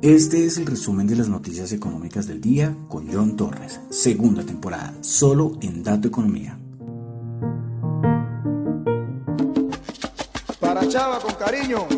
Este es el resumen de las noticias económicas del día con John Torres, segunda temporada, solo en Dato Economía. Para Chava con cariño.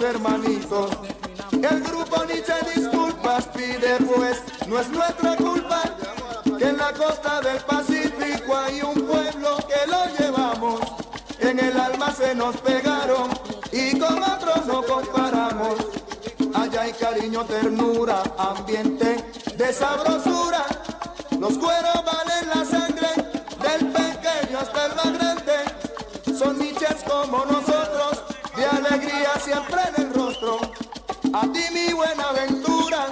Hermanitos. El grupo Nietzsche disculpas pide pues, no es nuestra culpa que en la costa del Pacífico hay un pueblo que lo llevamos. En el alma se nos pegaron y con otros no comparamos. Allá hay cariño, ternura, ambiente de sabrosura. Los cueros valen la sangre del pequeño hasta el más grande. Son niches como de alegría siempre a ti mi buena aventura,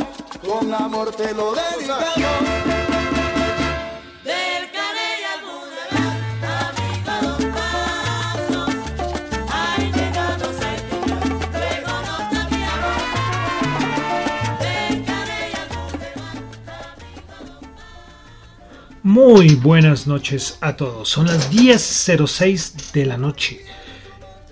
con amor te lo dedicamos. El Muy buenas noches a todos. Son las 10.06 de la noche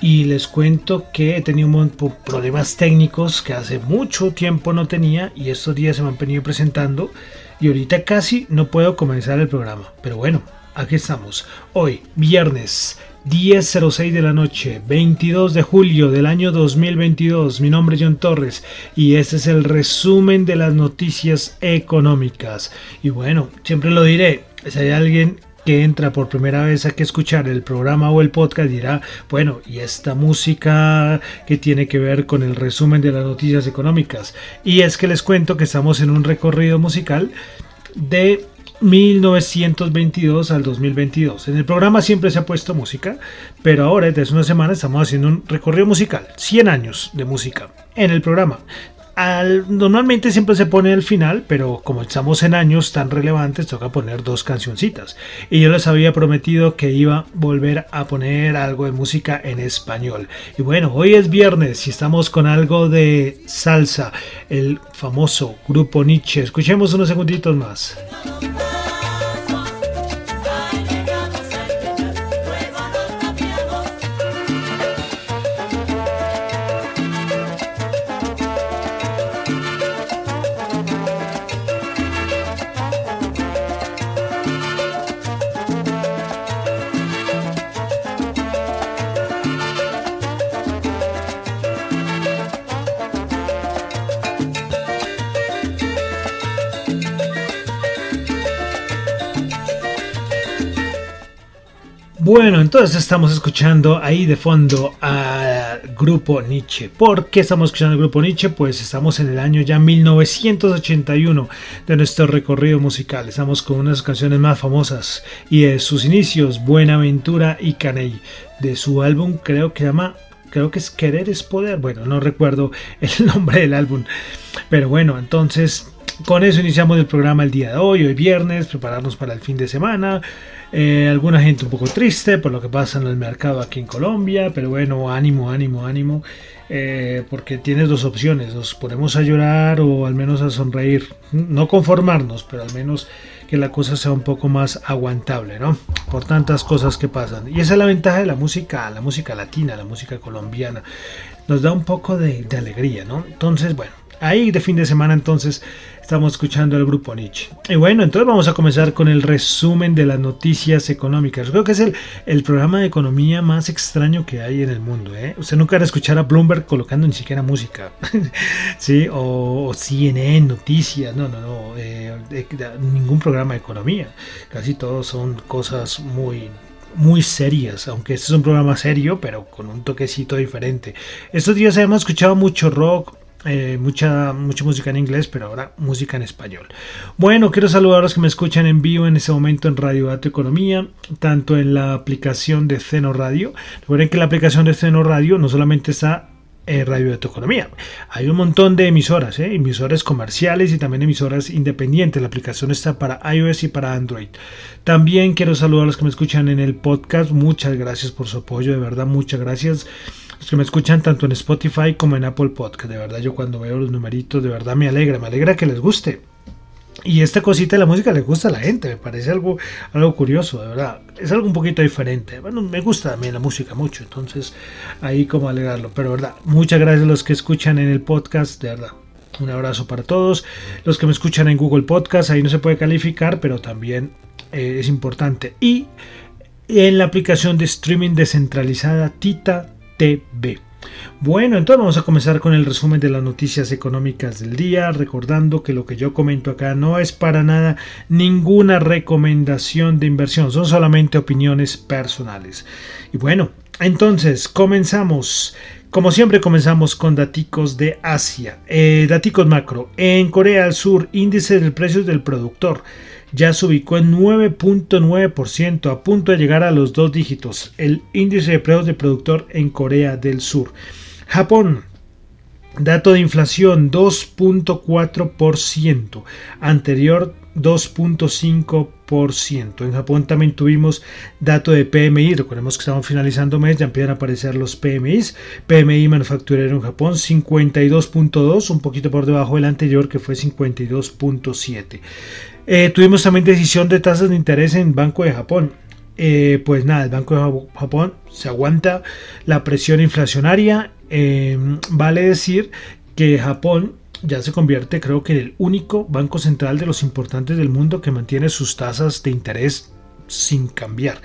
y les cuento que he tenido problemas técnicos que hace mucho tiempo no tenía y estos días se me han venido presentando y ahorita casi no puedo comenzar el programa. Pero bueno, aquí estamos. Hoy, viernes 10.06 de la noche, 22 de julio del año 2022. Mi nombre es John Torres y este es el resumen de las noticias económicas. Y bueno, siempre lo diré, si hay alguien que entra por primera vez a que escuchar el programa o el podcast dirá, bueno, ¿y esta música que tiene que ver con el resumen de las noticias económicas? Y es que les cuento que estamos en un recorrido musical de 1922 al 2022. En el programa siempre se ha puesto música, pero ahora desde una semana estamos haciendo un recorrido musical, 100 años de música en el programa normalmente siempre se pone al final, pero como estamos en años tan relevantes, toca poner dos cancioncitas. Y yo les había prometido que iba a volver a poner algo de música en español. Y bueno, hoy es viernes y estamos con algo de salsa, el famoso grupo Nietzsche. Escuchemos unos segunditos más. Bueno, entonces estamos escuchando ahí de fondo al grupo Nietzsche. ¿Por qué estamos escuchando al grupo Nietzsche? Pues estamos en el año ya 1981 de nuestro recorrido musical. Estamos con unas canciones más famosas y de sus inicios, Buenaventura y Caney. De su álbum creo que llama creo que es Querer es Poder. Bueno, no recuerdo el nombre del álbum. Pero bueno, entonces con eso iniciamos el programa el día de hoy, hoy viernes, prepararnos para el fin de semana. Eh, alguna gente un poco triste por lo que pasa en el mercado aquí en Colombia, pero bueno, ánimo, ánimo, ánimo, eh, porque tienes dos opciones, nos ponemos a llorar o al menos a sonreír, no conformarnos, pero al menos que la cosa sea un poco más aguantable, ¿no? Por tantas cosas que pasan. Y esa es la ventaja de la música, la música latina, la música colombiana, nos da un poco de, de alegría, ¿no? Entonces, bueno, ahí de fin de semana entonces Estamos escuchando al grupo Nietzsche. Y bueno, entonces vamos a comenzar con el resumen de las noticias económicas. Creo que es el, el programa de economía más extraño que hay en el mundo. ¿eh? Usted nunca va a escuchar a Bloomberg colocando ni siquiera música. ¿Sí? O, CNN, noticias. No, no, no. Eh, ningún programa de economía. Casi todos son cosas muy muy serias, aunque este es un programa serio, pero con un toquecito diferente. Estos días hemos escuchado mucho rock, eh, mucha, mucha música en inglés, pero ahora música en español. Bueno, quiero saludar a los que me escuchan en vivo en este momento en Radio Dato Economía, tanto en la aplicación de Ceno Radio. Recuerden que la aplicación de Ceno Radio no solamente está en Radio Dato Economía, hay un montón de emisoras, ¿eh? emisoras comerciales y también emisoras independientes. La aplicación está para iOS y para Android. También quiero saludar a los que me escuchan en el podcast. Muchas gracias por su apoyo, de verdad, muchas gracias que me escuchan tanto en Spotify como en Apple Podcast. De verdad, yo cuando veo los numeritos, de verdad me alegra, me alegra que les guste. Y esta cosita de la música le gusta a la gente, me parece algo, algo curioso, de verdad. Es algo un poquito diferente. Bueno, me gusta también la música mucho, entonces ahí como alegrarlo. Pero verdad, muchas gracias a los que escuchan en el podcast, de verdad. Un abrazo para todos. Los que me escuchan en Google Podcast, ahí no se puede calificar, pero también eh, es importante. Y en la aplicación de streaming descentralizada Tita Bueno, entonces vamos a comenzar con el resumen de las noticias económicas del día, recordando que lo que yo comento acá no es para nada ninguna recomendación de inversión, son solamente opiniones personales. Y bueno, entonces comenzamos. Como siempre comenzamos con daticos de Asia. Eh, daticos macro. En Corea del Sur, índice del precio del productor ya se ubicó en 9.9%, a punto de llegar a los dos dígitos, el índice de precios de productor en Corea del Sur. Japón, dato de inflación 2.4%, anterior 2.5%. En Japón también tuvimos dato de PMI, recordemos que estamos finalizando mes, ya empiezan a aparecer los PMIs. PMI manufacturero en Japón 52.2, un poquito por debajo del anterior que fue 52.7. Eh, tuvimos también decisión de tasas de interés en Banco de Japón. Eh, pues nada, el Banco de Japón se aguanta la presión inflacionaria. Eh, vale decir que Japón ya se convierte creo que en el único banco central de los importantes del mundo que mantiene sus tasas de interés sin cambiar.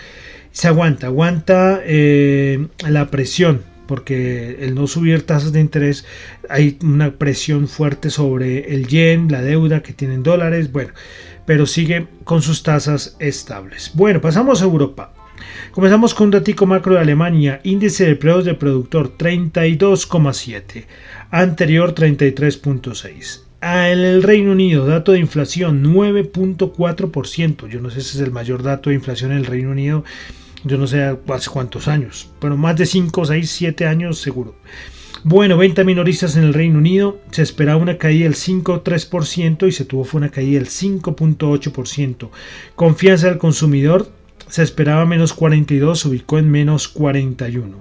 Se aguanta, aguanta la presión porque el no subir tasas de interés hay una presión fuerte sobre el yen, la deuda que tienen dólares, bueno, pero sigue con sus tasas estables. Bueno, pasamos a Europa. Comenzamos con un datico macro de Alemania, índice de precios de productor 32,7, anterior 33,6. En el Reino Unido, dato de inflación 9.4%. Yo no sé si es el mayor dato de inflación en el Reino Unido yo no sé hace cuántos años, pero más de 5, 6, 7 años seguro. Bueno, venta minoristas en el Reino Unido, se esperaba una caída del 5,3% y se tuvo fue una caída del 5.8%. Confianza del consumidor, se esperaba menos 42, se ubicó en menos 41.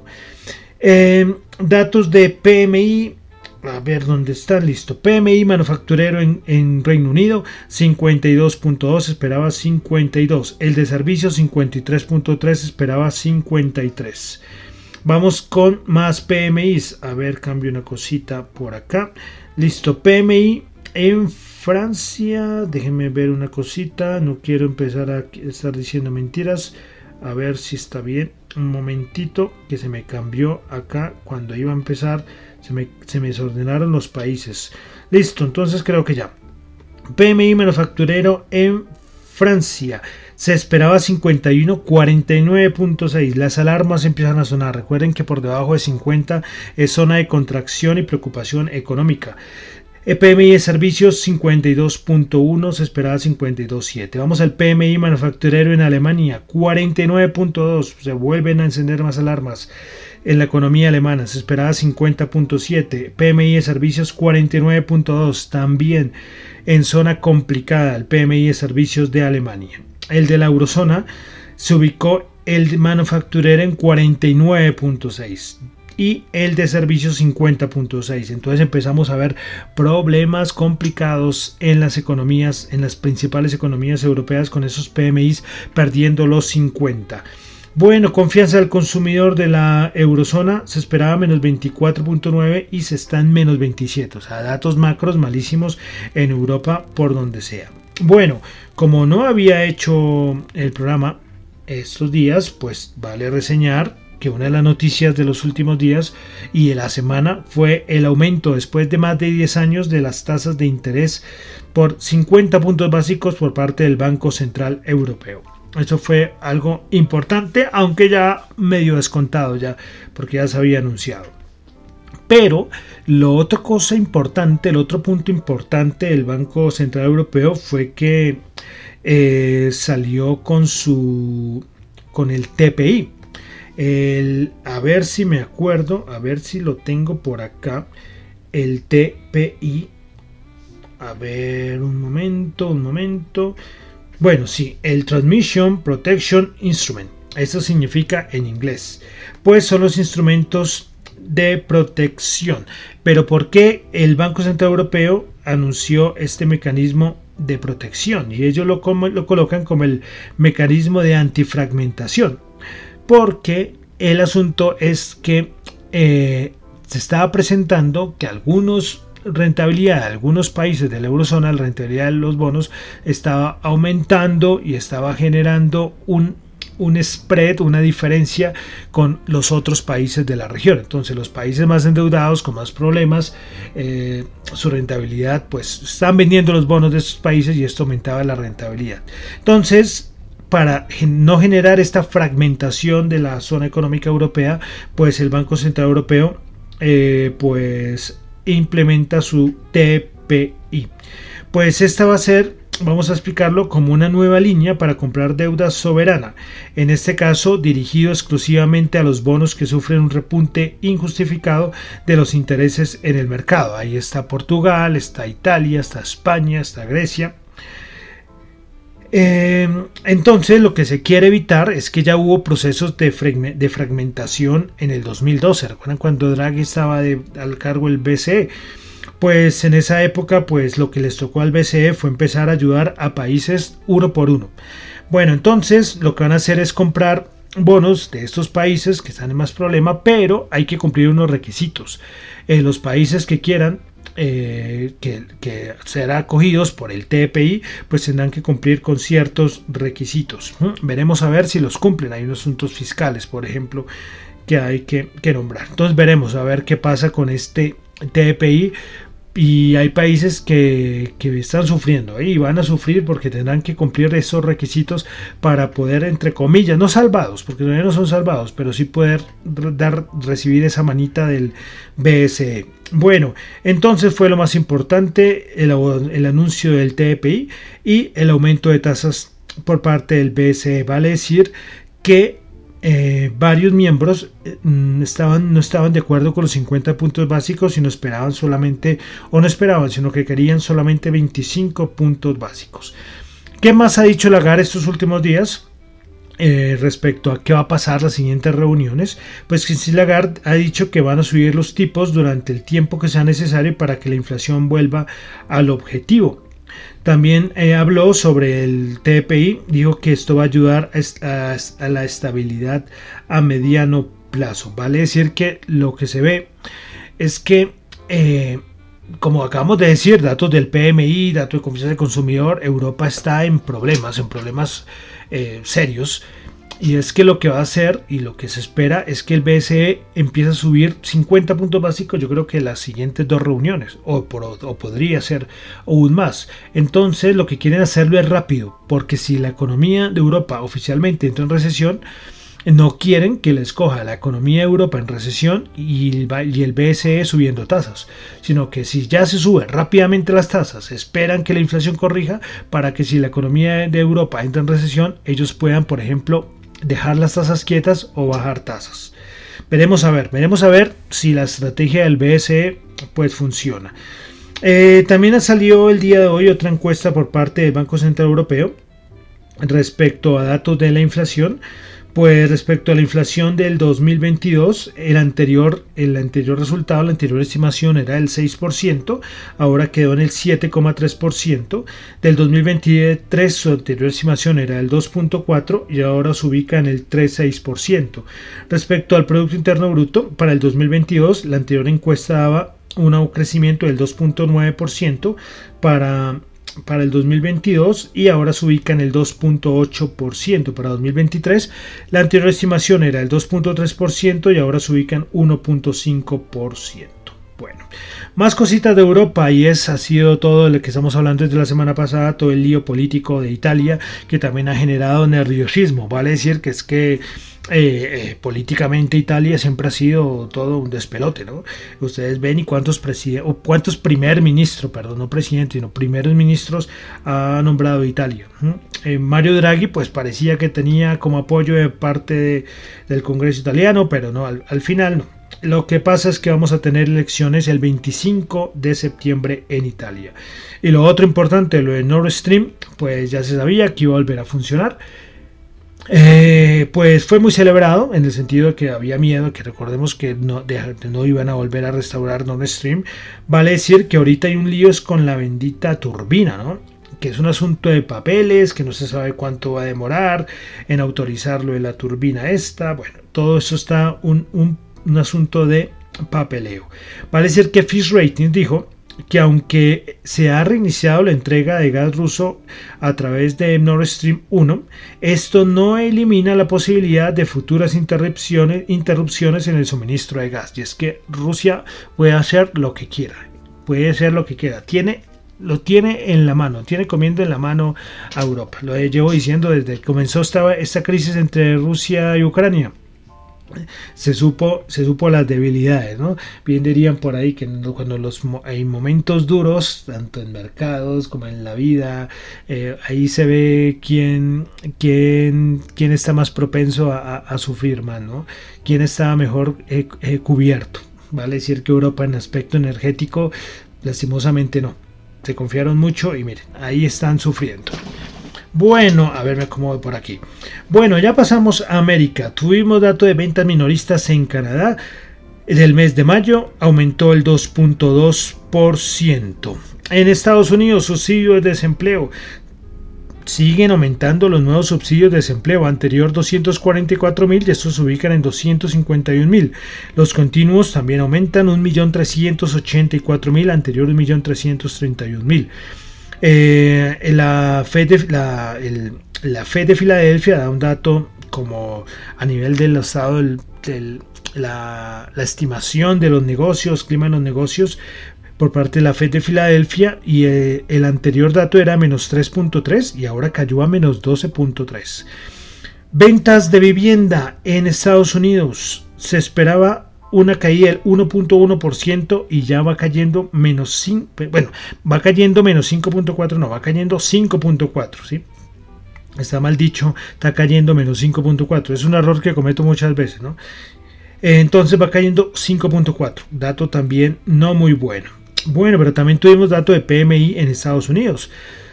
Eh, datos de PMI, a ver dónde está, listo. PMI manufacturero en, Reino Unido 52.2, esperaba 52. El de servicios 53.3, esperaba 53. Vamos con más PMIs. A ver, cambio una cosita por acá. Listo, PMI en Francia. Déjenme ver una cosita. No quiero empezar a estar diciendo mentiras. A ver si está bien. Un momentito que se me cambió acá cuando iba a empezar se me, desordenaron los países. Listo, entonces creo que ya. PMI manufacturero en Francia. Se esperaba 51, 49.6. Las alarmas empiezan a sonar. Recuerden que por debajo de 50 es zona de contracción y preocupación económica. PMI de servicios 52.1, se esperaba 52.7. Vamos al PMI manufacturero en Alemania, 49.2, se vuelven a encender más alarmas en la economía alemana. Se esperaba 50.7. PMI de servicios 49.2. También en zona complicada el PMI de servicios de Alemania. El de la eurozona se ubicó el manufacturero en 49.6 y el de servicios 50.6. Entonces empezamos a ver problemas complicados en las economías, en las principales economías europeas con esos PMIs perdiendo los 50. Bueno, confianza del consumidor de la eurozona se esperaba menos 24.9 y se está en menos 27. O sea, datos macros malísimos en Europa por donde sea. Bueno, como no había hecho el programa estos días, pues vale reseñar que una de las noticias de los últimos días y de la semana fue el aumento después de más de 10 años de las tasas de interés por 50 puntos básicos por parte del Banco Central Europeo. Eso fue algo importante, aunque ya medio descontado ya, porque ya se había anunciado. Pero lo otra cosa importante, el otro punto importante del Banco Central Europeo fue que eh, salió con su con el TPI. El, a ver si me acuerdo, a ver si lo tengo por acá. El TPI. A ver, un momento, un momento. Bueno, sí, el Transmission Protection Instrument. Eso significa en inglés. Pues son los instrumentos de protección. Pero ¿por qué el Banco Central Europeo anunció este mecanismo de protección? Y ellos lo, lo colocan como el mecanismo de antifragmentación. Porque el asunto es que eh, se estaba presentando que algunos rentabilidad de algunos países de la eurozona, la rentabilidad de los bonos estaba aumentando y estaba generando un un spread, una diferencia con los otros países de la región. Entonces los países más endeudados, con más problemas, eh, su rentabilidad, pues están vendiendo los bonos de esos países y esto aumentaba la rentabilidad. Entonces, para no generar esta fragmentación de la zona económica europea, pues el Banco Central Europeo eh, pues implementa su TPI. Pues esta va a ser vamos a explicarlo como una nueva línea para comprar deuda soberana, en este caso dirigido exclusivamente a los bonos que sufren un repunte injustificado de los intereses en el mercado. Ahí está Portugal, está Italia, está España, está Grecia. Em, entonces lo que se quiere evitar es que ya hubo procesos de, fragmentación en el 2012. ¿Recuerdan cuando Draghi estaba al cargo del BCE? pues en esa época pues lo que les tocó al BCE fue empezar a ayudar a países uno por uno. Bueno, entonces lo que van a hacer es comprar bonos de estos países que están en más problema, pero hay que cumplir unos requisitos. En los países que quieran eh, que, serán acogidos por el TPI, pues tendrán que cumplir con ciertos requisitos. Veremos a ver si los cumplen. Hay unos asuntos fiscales, por ejemplo, que hay que, que nombrar. Entonces veremos a ver qué pasa con este TPI y hay países que, están sufriendo y van a sufrir porque tendrán que cumplir esos requisitos para poder, entre comillas, no salvados, porque todavía no son salvados, pero sí poder dar, recibir esa manita del BSE. Bueno, entonces fue lo más importante el, el anuncio del TPI y el aumento de tasas por parte del BSE. Vale decir que eh, varios miembros eh, mm, estaban, no estaban de acuerdo con los 50 puntos básicos y no esperaban solamente, o no esperaban, sino que querían solamente 25 puntos básicos. ¿Qué más ha dicho Lagarde estos últimos días? Eh, respecto a qué va a pasar las siguientes reuniones, pues Christine Lagarde ha dicho que van a subir los tipos durante el tiempo que sea necesario para que la inflación vuelva al objetivo. También eh, habló sobre el TPI, dijo que esto va a ayudar a, la estabilidad a mediano plazo. Vale decir que lo que se ve es que, eh, como acabamos de decir, datos del PMI, datos de confianza del consumidor, Europa está en problemas, en problemas eh, serios y es que lo que va a hacer y lo que se espera es que el BCE empiece a subir 50 puntos básicos, yo creo que las siguientes dos reuniones, o, podría ser aún más. Entonces lo que quieren hacerlo es rápido, porque si la economía de Europa oficialmente entra en recesión, no quieren que les coja la economía de Europa en recesión y el BCE subiendo tasas, sino que si ya se suben rápidamente las tasas, esperan que la inflación corrija para que si la economía de Europa entra en recesión, ellos puedan, por ejemplo, dejar las tasas quietas o bajar tasas. Veremos a ver, veremos a ver si la estrategia del BSE pues funciona. Eh, también ha salido el día de hoy otra encuesta por parte del Banco Central Europeo respecto a datos de la inflación. Pues respecto a la inflación del 2022, el anterior, el anterior resultado, la anterior estimación era del 6%, ahora quedó en el 7,3%. Del 2023 su anterior estimación era del 2,4% y ahora se ubica en el 3,6%. Respecto al Producto Interno Bruto, para el 2022 la anterior encuesta daba un crecimiento del 2.9% para para el 2022 y ahora se ubica en el 2.8% para 2023. La anterior estimación era el 2.3% y ahora se ubica en 1.5%. Bueno, más cositas de Europa y es ha sido todo lo que estamos hablando desde la semana pasada, todo el lío político de Italia que también ha generado nerviosismo, vale decir que es que eh, eh, políticamente Italia siempre ha sido todo un despelote, ¿no? Ustedes ven y cuántos o cuántos primer ministros, perdón, no presidentes, sino primeros ministros ha nombrado Italia. Eh, Mario Draghi, pues parecía que tenía como apoyo de parte del Congreso italiano, pero no, al, al final no. Lo que pasa es que vamos a tener elecciones el 25 de septiembre en Italia. Y lo otro importante, lo de Nord Stream, pues ya se sabía que iba a volver a funcionar. Eh, pues fue muy celebrado en el sentido de que había miedo, que recordemos que no, no iban a volver a restaurar Nord Stream. Vale decir que ahorita hay un lío es con la bendita turbina, ¿no? que es un asunto de papeles, que no se sabe cuánto va a demorar en autorizarlo de la turbina esta. Bueno, todo eso está un, un, un asunto de papeleo. Vale decir que Fish Ratings dijo que aunque se ha reiniciado la entrega de gas ruso a través de Nord Stream 1, esto no elimina la posibilidad de futuras interrupciones, en el suministro de gas. Y es que Rusia puede hacer lo que quiera, puede hacer lo que quiera. Tiene lo tiene en la mano, tiene comiendo en la mano a Europa. Lo llevo diciendo desde que comenzó esta, esta crisis entre Rusia y Ucrania se supo, se supo las debilidades, ¿no? Bien dirían por ahí que cuando los, hay momentos duros, tanto en mercados como en la vida, eh, ahí se ve quién, quién, quién está más propenso a, sufrir más, ¿no? Quién está mejor eh, eh, cubierto. Vale decir que Europa en aspecto energético, lastimosamente no. Se confiaron mucho y miren, ahí están sufriendo. Bueno, a ver, me acomodo por aquí. Bueno, ya pasamos a América. Tuvimos dato de ventas minoristas en Canadá. Del mes de mayo aumentó el 2.2%. En Estados Unidos, subsidio de desempleo. Siguen aumentando los nuevos subsidios de desempleo. Anterior 244 mil y estos se ubican en 251 mil. Los continuos también aumentan 1.384.000. Anterior 1.331.000. Eh, la, Fed de, la, la de Filadelfia da un dato como a nivel del estado del, la, estimación de los negocios, clima de los negocios por parte de la Fed de Filadelfia y eh, el anterior dato era menos 3.3 y ahora cayó a menos 12.3. Ventas de vivienda en Estados Unidos se esperaba una caída del 1.1% y ya va cayendo menos 5, bueno, va cayendo menos 5.4, no, va cayendo 5.4, ¿sí? Está mal dicho, está cayendo menos 5.4, es un error que cometo muchas veces, ¿no? Entonces va cayendo 5.4, dato también no muy bueno. Bueno, pero también tuvimos dato de PMI en Estados Unidos.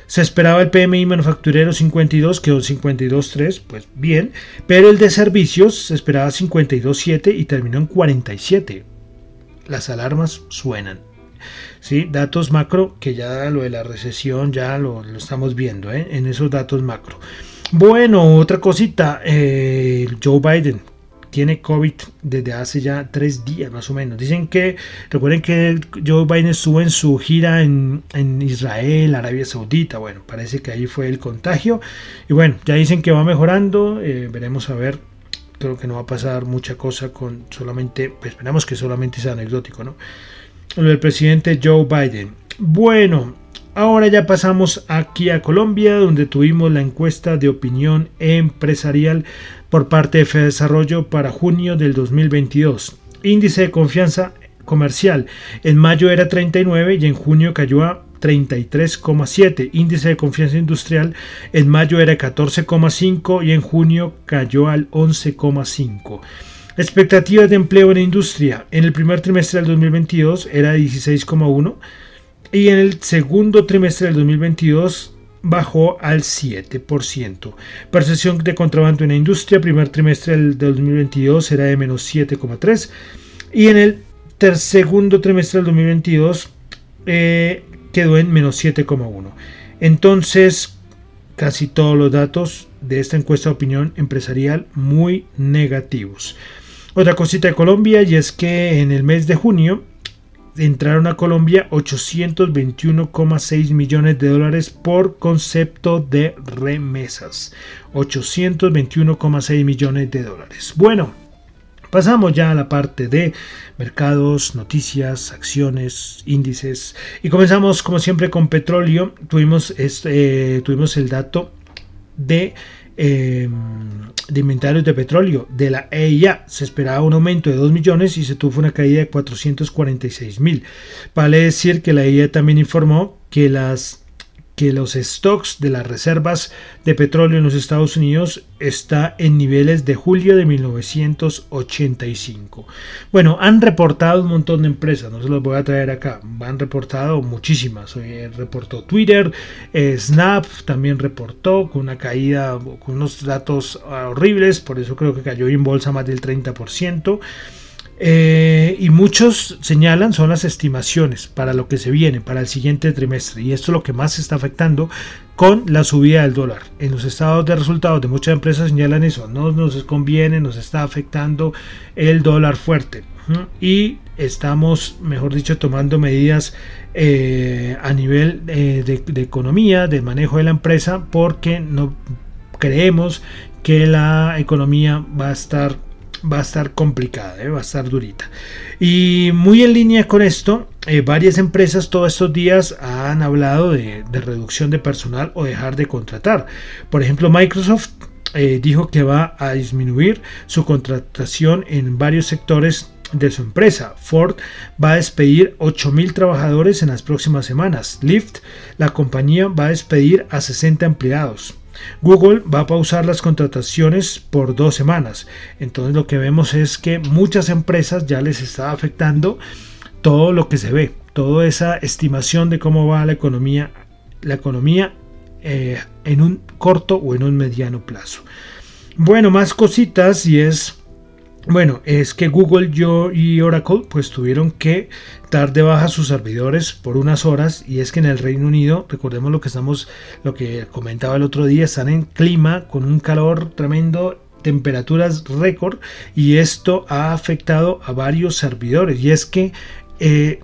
Se esperaba el PMI manufacturero 52, quedó 52.3, pues bien, pero el de servicios se esperaba 52.7 y terminó en 47. Las alarmas suenan. ¿Sí? Datos macro, que ya lo de la recesión ya lo, estamos viendo ¿eh? en esos datos macro. Bueno, otra cosita, eh, Joe Biden tiene COVID desde hace ya tres días más o menos. Dicen que, recuerden que Joe Biden estuvo en su gira en, Israel, Arabia Saudita. Bueno, parece que ahí fue el contagio. Y bueno, ya dicen que va mejorando. Eh, veremos a ver. Creo que no va a pasar mucha cosa con solamente, pues esperamos que solamente sea anecdótico, ¿no? Lo del presidente Joe Biden. Bueno, Ahora ya pasamos aquí a Colombia, donde tuvimos la encuesta de opinión empresarial por parte de Desarrollo para junio del 2022. Índice de confianza comercial en mayo era 39 y en junio cayó a 33,7. Índice de confianza industrial en mayo era 14,5 y en junio cayó al 11,5. Expectativas de empleo en industria en el primer trimestre del 2022 era 16,1 y en el segundo trimestre del 2022 bajó al 7%. Percepción de contrabando en la industria, primer trimestre del 2022 era de menos 7,3% y en el segundo trimestre del 2022 eh, quedó en menos 7,1%. Entonces, casi todos los datos de esta encuesta de opinión empresarial muy negativos. Otra cosita de Colombia y es que en el mes de junio entraron a Colombia 821,6 millones de dólares por concepto de remesas. 821,6 millones de dólares. Bueno, Pasamos ya a la parte de mercados, noticias, acciones, índices y comenzamos como siempre con petróleo. Tuvimos, este, tuvimos el dato de eh, de inventarios de petróleo de la EIA se esperaba un aumento de 2 millones y se tuvo una caída de 446 mil. Vale decir que la EIA también informó que las que los stocks de las reservas de petróleo en los Estados Unidos está en niveles de julio de 1985. Bueno, han reportado un montón de empresas, no se los voy a traer acá, han reportado muchísimas. Hoy reportó Twitter, eh, Snap también reportó con una caída, con unos datos horribles, por eso creo que cayó en bolsa más del 30%. Eh, y muchos señalan son las estimaciones para lo que se viene, para el siguiente trimestre. Y esto es lo que más se está afectando con la subida del dólar. En los estados de resultados de muchas empresas señalan eso, no nos conviene, nos está afectando el dólar fuerte. Y estamos, mejor dicho, tomando medidas eh, a nivel eh, de, de economía, del manejo de la empresa, porque no creemos que la economía va a estar va a estar complicada, ¿eh? va a estar durita. Y muy en línea con esto, eh, varias empresas todos estos días han hablado de, reducción de personal o dejar de contratar. Por ejemplo, Microsoft eh, dijo que va a disminuir su contratación en varios sectores de su empresa. Ford va a despedir 8.000 trabajadores en las próximas semanas. Lyft, la compañía, va a despedir a 60 empleados. Google va a pausar las contrataciones por dos semanas. Entonces lo que vemos es que muchas empresas ya les está afectando todo lo que se ve, toda esa estimación de cómo va la economía, la economía eh, en un corto o en un mediano plazo. Bueno, más cositas y es bueno, es que Google yo y Oracle pues tuvieron que dar de baja sus servidores por unas horas y es que en el Reino Unido, recordemos lo que estamos, lo que comentaba el otro día, están en clima con un calor tremendo temperaturas récord y esto ha afectado a varios servidores. Y es que eh,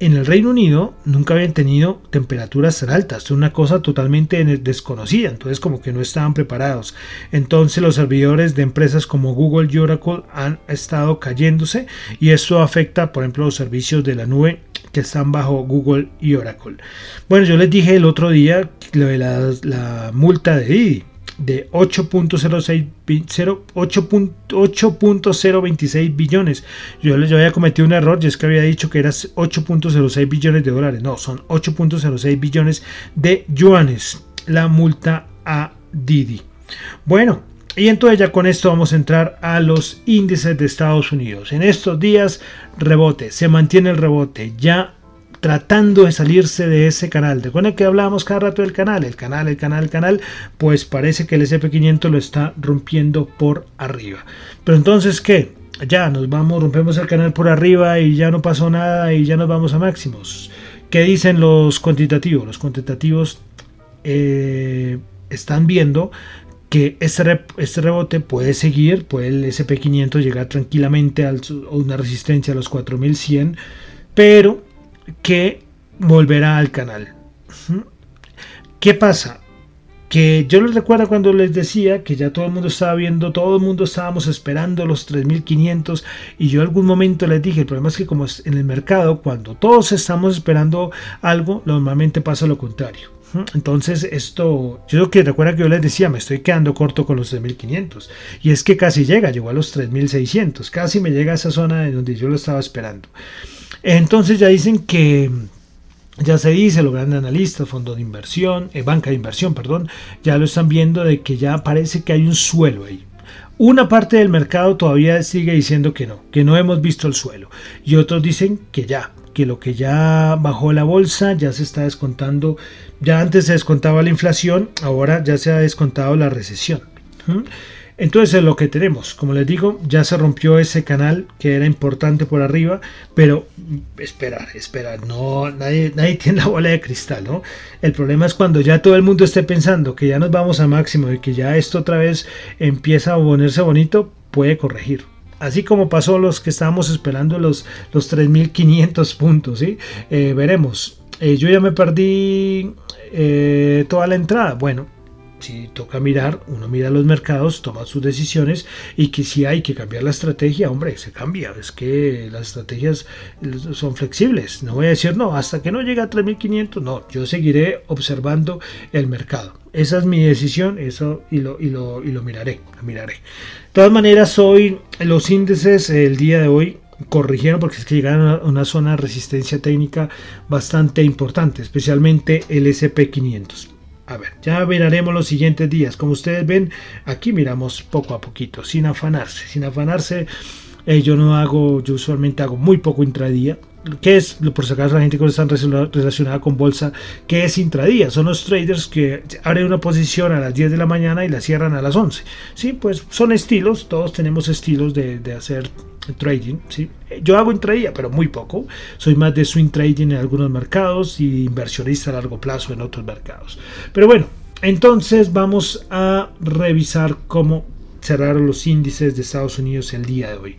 en el Reino Unido nunca habían tenido temperaturas tan altas, una cosa totalmente desconocida, entonces como que no estaban preparados. Entonces los servidores de empresas como Google y Oracle han estado cayéndose y esto afecta, por ejemplo, los servicios de la nube que están bajo Google y Oracle. Bueno, yo les dije el otro día lo de la, la multa de Didi de 8.026 billones. Yo, les había cometido un error y es que había dicho que era 8.06 billones de dólares. No, son 8.06 billones de yuanes la multa a Didi. Bueno, y entonces ya con esto vamos a entrar a los índices de Estados Unidos. En estos días, rebote, se mantiene el rebote. Ya tratando de salirse de ese canal. Recuerden que hablábamos cada rato del canal, el canal, el canal, el canal, pues parece que el SP500 lo está rompiendo por arriba. Pero entonces, ¿qué? Ya nos vamos, rompemos el canal por arriba y ya no pasó nada y ya nos vamos a máximos. ¿Qué dicen los cuantitativos? Los cuantitativos eh, están viendo que este, este, rebote puede seguir, puede el SP500 llegar tranquilamente a una resistencia a los 4100, pero que volverá al canal. ¿Qué pasa? Que yo les recuerdo cuando les decía que ya todo el mundo estaba viendo, todo el mundo estábamos esperando los 3500 y yo algún momento les dije, el problema es que como en el mercado, cuando todos estamos esperando algo, normalmente pasa lo contrario. Entonces esto, yo que recuerda que yo les decía, me estoy quedando corto con los 3500 y es que casi llega, llegó a los 3600, casi me llega a esa zona de donde yo lo estaba esperando. Entonces ya dicen que ya se dice, los grandes analistas, fondos de inversión, eh, banca de inversión, perdón, ya lo están viendo de que ya parece que hay un suelo ahí. Una parte del mercado todavía sigue diciendo que no, que no hemos visto el suelo. Y otros dicen que ya, que lo que ya bajó la bolsa ya se está descontando, ya antes se descontaba la inflación, ahora ya se ha descontado la recesión. Entonces es lo que tenemos. Como les digo, ya se rompió ese canal que era importante por arriba, pero esperar, esperar. No, nadie, nadie tiene la bola de cristal, ¿no? El problema es cuando ya todo el mundo esté pensando que ya nos vamos a máximo y que ya esto otra vez empieza a ponerse bonito, puede corregir. Así como pasó los que estábamos esperando los, los 3.500 puntos, ¿sí? Eh, veremos. Eh, yo ya me perdí eh, toda la entrada. Bueno, si toca mirar, uno mira los mercados, toma sus decisiones y que si hay que cambiar la estrategia, hombre, se cambia. Es que las estrategias son flexibles. No voy a decir, no, hasta que no llegue a 3.500, no, yo seguiré observando el mercado. Esa es mi decisión, eso y lo, y lo, y lo miraré, lo miraré. De todas maneras, hoy los índices el día de hoy corrigieron porque es que llegaron a una zona de resistencia técnica bastante importante, especialmente el SP500. A ver, ya miraremos los siguientes días. Como ustedes ven, aquí miramos poco a poquito, sin afanarse, sin afanarse. Eh, yo no hago, yo usualmente hago muy poco intradía. ¿Qué es, por si acaso la gente que está relacionada con bolsa, qué es intradía? Son los traders que abren una posición a las 10 de la mañana y la cierran a las 11. Sí, pues son estilos, todos tenemos estilos de, de hacer trading. ¿sí? Yo hago intradía, pero muy poco. Soy más de swing trading en algunos mercados y inversionista a largo plazo en otros mercados. Pero bueno, entonces vamos a revisar cómo cerraron los índices de Estados Unidos el día de hoy.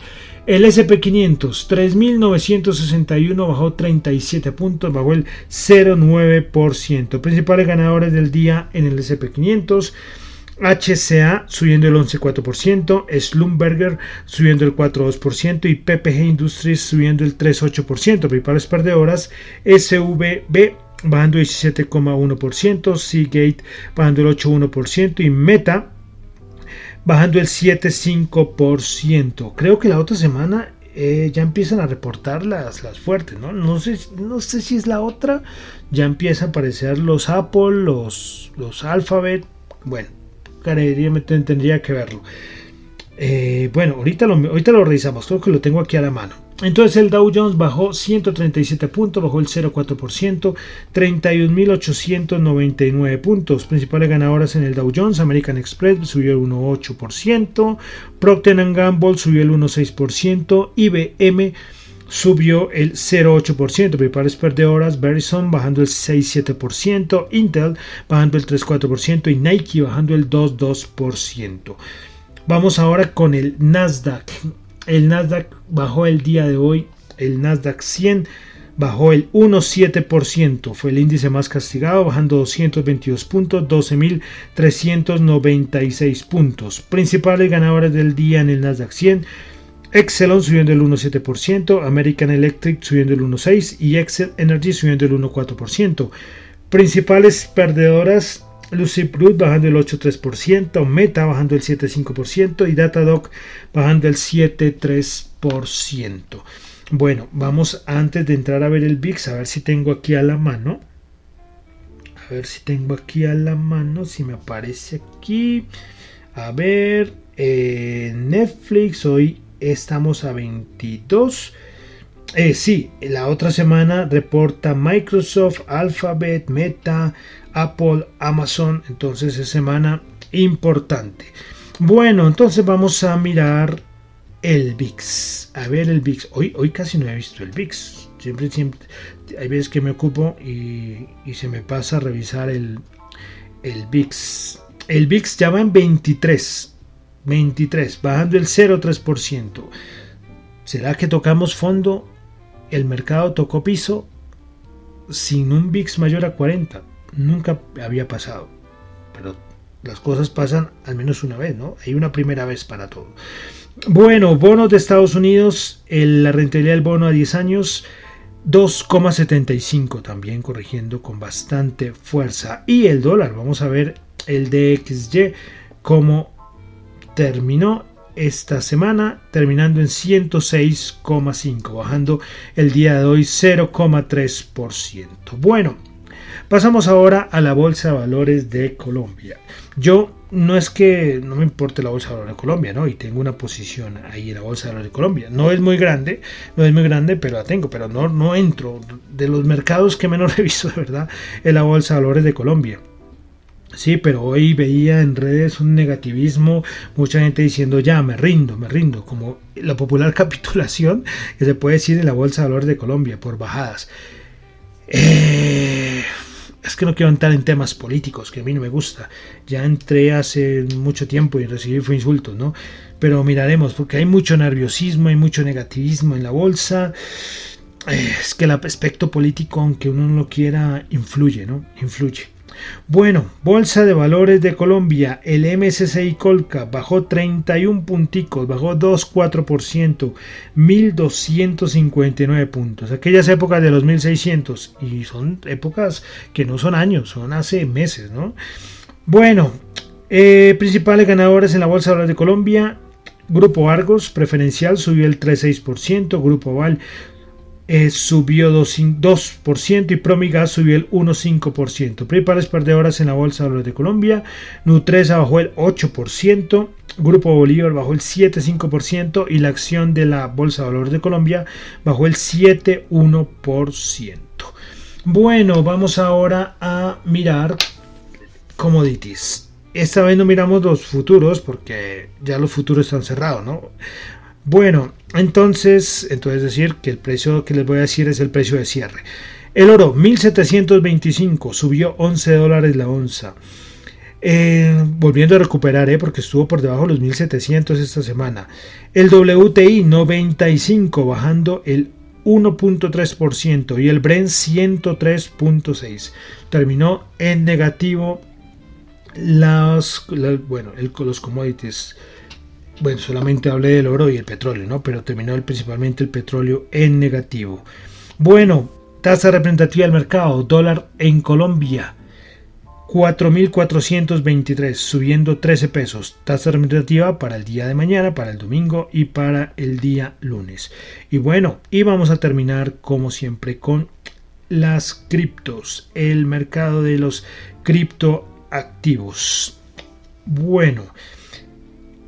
El SP500, 3.961 bajó 37 puntos, bajó el 0,9%. Principales ganadores del día en el SP500. HCA subiendo el 11,4%, Slumberger subiendo el 4,2% y PPG Industries subiendo el 3,8%. Principales perdedoras, SVB bajando el 17,1%, Seagate bajando el 8,1% y Meta bajando el 7,5%. Creo que la otra semana eh, ya empiezan a reportar las, las fuertes, ¿no? No sé, no sé si es la otra. Ya empiezan a aparecer los Apple, los, los Alphabet. Bueno, tendría que verlo. Eh, bueno, ahorita lo, ahorita lo revisamos, creo que lo tengo aquí a la mano. Entonces el Dow Jones bajó 137 puntos, bajó el 0,4%, 31.899 puntos. Principales ganadoras en el Dow Jones, American Express subió el 1,8%, Procter Gamble subió el 1,6%, IBM subió el 0,8%, principales perdedoras, Verizon bajando el 6,7%, Intel bajando el 3,4% y Nike bajando el 2,2%. Vamos ahora con el Nasdaq. El Nasdaq bajó el día de hoy, el Nasdaq 100 bajó el 1,7%, fue el índice más castigado, bajando 222 puntos, 12.396 puntos. Principales ganadores del día en el Nasdaq 100, Exelon subiendo el 1,7%, American Electric subiendo el 1,6% y Excel Energy subiendo el 1,4%. Principales perdedoras, Lucy Brut bajando el 8,3%, Meta bajando el 7,5% y Datadog bajando el 7,3%. Bueno, vamos antes de entrar a ver el VIX, a ver si tengo aquí a la mano. A ver si tengo aquí a la mano, si me aparece aquí. A ver, eh, Netflix hoy estamos a 22. Eh, sí, la otra semana reporta Microsoft, Alphabet, Meta, Apple, Amazon. Entonces es semana importante. Bueno, entonces vamos a mirar el VIX. A ver el VIX. Hoy, hoy casi no he visto el VIX. Siempre, siempre, hay veces que me ocupo y, se me pasa a revisar el, el VIX. El VIX ya va en 23. 23, bajando el 0,3%. ¿Será que tocamos fondo? El mercado tocó piso sin un VIX mayor a 40. Nunca había pasado. Pero las cosas pasan al menos una vez, ¿no? Hay una primera vez para todo. Bueno, bonos de Estados Unidos, la rentabilidad del bono a 10 años 2,75 también corrigiendo con bastante fuerza. Y el dólar, vamos a ver el DXY como terminó esta semana terminando en 106,5, bajando el día de hoy 0,3%. Bueno, pasamos ahora a la Bolsa de Valores de Colombia. Yo no es que no me importe la Bolsa de Valores de Colombia, ¿no? Y tengo una posición ahí en la Bolsa de Valores de Colombia. No es muy grande, no es muy grande, pero la tengo, pero no, no entro. De los mercados que menos reviso, de verdad, en la Bolsa de Valores de Colombia. Sí, pero hoy veía en redes un negativismo, mucha gente diciendo ya me rindo, me rindo, como la popular capitulación que se puede decir en la Bolsa de Valores de Colombia por bajadas. Eh, es que no quiero entrar en temas políticos, que a mí no me gusta. Ya entré hace mucho tiempo y recibí fue insultos, ¿no? Pero miraremos, porque hay mucho nerviosismo, hay mucho negativismo en la bolsa. Eh, es que el aspecto político, aunque uno no lo quiera, influye, ¿no? Influye. Bueno, Bolsa de Valores de Colombia, el MSCI Colca bajó 31 punticos, bajó 2,4%, 1.259 puntos. Aquellas épocas de los 1.600 y son épocas que no son años, son hace meses, ¿no? Bueno, eh, principales ganadores en la Bolsa de Valores de Colombia, Grupo Argos preferencial subió el 3,6%, Grupo Val eh, subió 2%, y Promigas subió el 1,5%. Principales perdedoras en la Bolsa de Valores de Colombia, Nutresa bajó el 8%, Grupo Bolívar bajó el 7,5% y la acción de la Bolsa de Valores de Colombia bajó el 7,1%. Bueno, vamos ahora a mirar commodities. Esta vez no miramos los futuros porque ya los futuros están cerrados, ¿no? Bueno, entonces, entonces decir que el precio que les voy a decir es el precio de cierre. El oro 1725 subió 11 dólares la onza. Eh, volviendo a recuperar, eh, porque estuvo por debajo de los 1700 esta semana. El WTI 95 bajando el 1.3% y el Brent 103.6. Terminó en negativo las, bueno, los commodities bueno, solamente hablé del oro y el petróleo, ¿no? Pero terminó principalmente el petróleo en negativo. Bueno, tasa representativa del mercado, dólar en Colombia, 4.423, subiendo 13 pesos. Tasa representativa para el día de mañana, para el domingo y para el día lunes. Y bueno, y vamos a terminar como siempre con las criptos, el mercado de los criptoactivos. Bueno,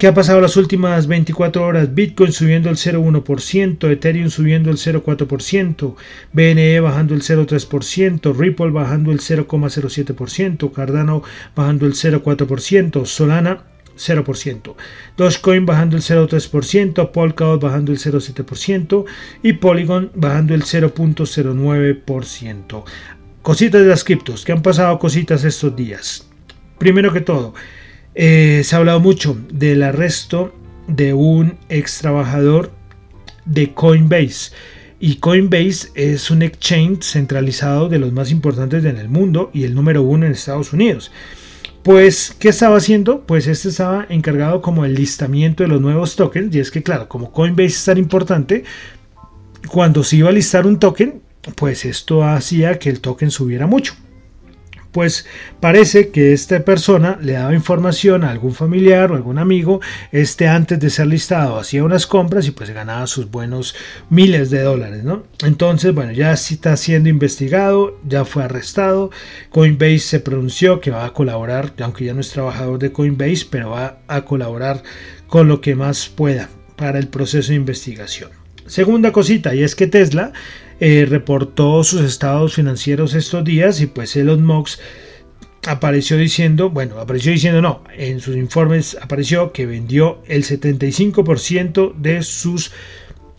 ¿Qué ha pasado las últimas 24 horas? Bitcoin subiendo el 0,1%, Ethereum subiendo el 0,4%, BNE bajando el 0,3%, Ripple bajando el 0,07%, Cardano bajando el 0,4%, Solana 0%, Dogecoin bajando el 0,3%, Polkadot bajando el 0,7% y Polygon bajando el 0,09%. Cositas de las criptos, que han pasado cositas estos días. Primero que todo, eh, se ha hablado mucho del arresto de un ex trabajador de Coinbase. Y Coinbase es un exchange centralizado de los más importantes en el mundo y el número uno en Estados Unidos. Pues, ¿qué estaba haciendo? Pues este estaba encargado como el listamiento de los nuevos tokens. Y es que, claro, como Coinbase es tan importante, cuando se iba a listar un token, pues esto hacía que el token subiera mucho pues parece que esta persona le daba información a algún familiar o algún amigo, este antes de ser listado hacía unas compras y pues ganaba sus buenos miles de dólares, ¿no? Entonces, bueno, ya está siendo investigado, ya fue arrestado, Coinbase se pronunció que va a colaborar, aunque ya no es trabajador de Coinbase, pero va a colaborar con lo que más pueda para el proceso de investigación. Segunda cosita, y es que Tesla eh, reportó sus estados financieros estos días y pues Elon Musk apareció diciendo, bueno, apareció diciendo no, en sus informes apareció que vendió el 75% de sus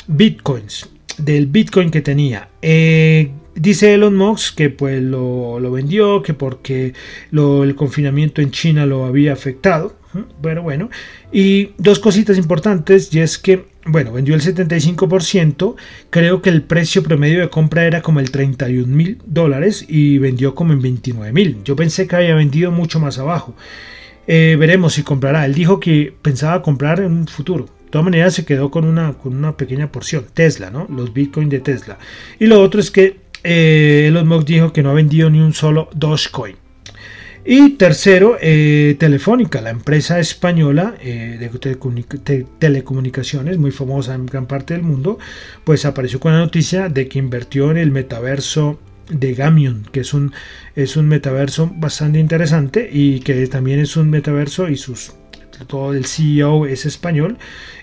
bitcoins, del bitcoin que tenía. Eh, dice Elon Musk que pues lo, vendió, que porque el confinamiento en China lo había afectado. Pero bueno, y dos cositas importantes, y es que bueno, vendió el 75%, creo que el precio promedio de compra era como el 31 mil dólares y vendió como en 29 mil. Yo pensé que había vendido mucho más abajo. Eh, veremos si comprará. Él dijo que pensaba comprar en un futuro. De todas maneras se quedó con una, con una pequeña porción. Tesla, ¿no? Los bitcoins de Tesla. Y lo otro es que eh, Elon Musk dijo que no ha vendido ni un solo Dogecoin. Y tercero, eh, Telefónica, la empresa española eh, de telecomunicaciones, muy famosa en gran parte del mundo, pues apareció con la noticia de que invirtió en el metaverso de Gamion, que es un, es un metaverso bastante interesante y que también es un metaverso y sus todo el CEO es español.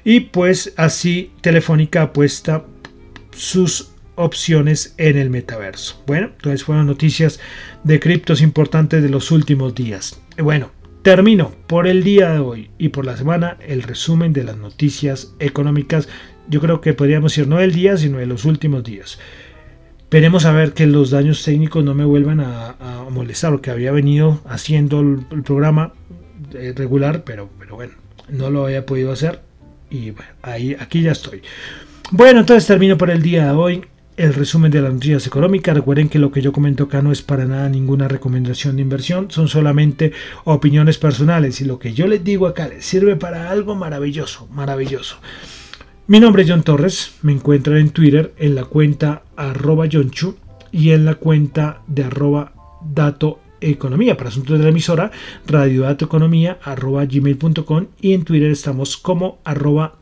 Y pues así Telefónica apuesta sus opciones en el metaverso. Bueno, entonces fueron noticias de criptos importantes de los últimos días. Bueno, termino por el día de hoy y por la semana el resumen de las noticias económicas. Yo creo que podríamos decir no del día, sino de los últimos días. Veremos a ver que los daños técnicos no me vuelvan a, molestar, lo que había venido haciendo el, programa eh, regular, pero, pero bueno, no lo había podido hacer y bueno, ahí, aquí ya estoy. Bueno, entonces termino por el día de hoy. El resumen de las noticias económicas. Recuerden que lo que yo comento acá no es para nada ninguna recomendación de inversión, son solamente opiniones personales y lo que yo les digo acá les sirve para algo maravilloso, maravilloso. Mi nombre es John Torres, me encuentran en Twitter en la cuenta arroba y en la cuenta de arroba dato economía para asuntos de la emisora radiodatoeconomía arroba gmail.com y en Twitter estamos como arroba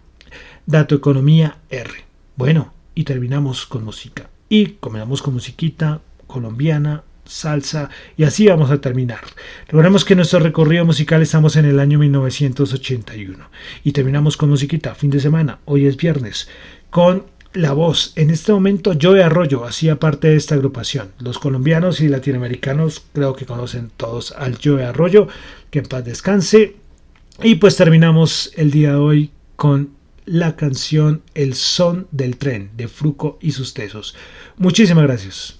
datoeconomía R. Bueno, y terminamos con música. Y comenzamos con musiquita colombiana, salsa y así vamos a terminar. Recordemos que nuestro recorrido musical estamos en el año 1981 y terminamos con musiquita fin de semana, hoy es viernes, con la voz. En este momento Joe Arroyo hacía parte de esta agrupación. Los colombianos y latinoamericanos creo que conocen todos al Joe Arroyo, que en paz descanse. Y pues terminamos el día de hoy con la canción El son del tren de Fruco y sus tesos. Muchísimas gracias.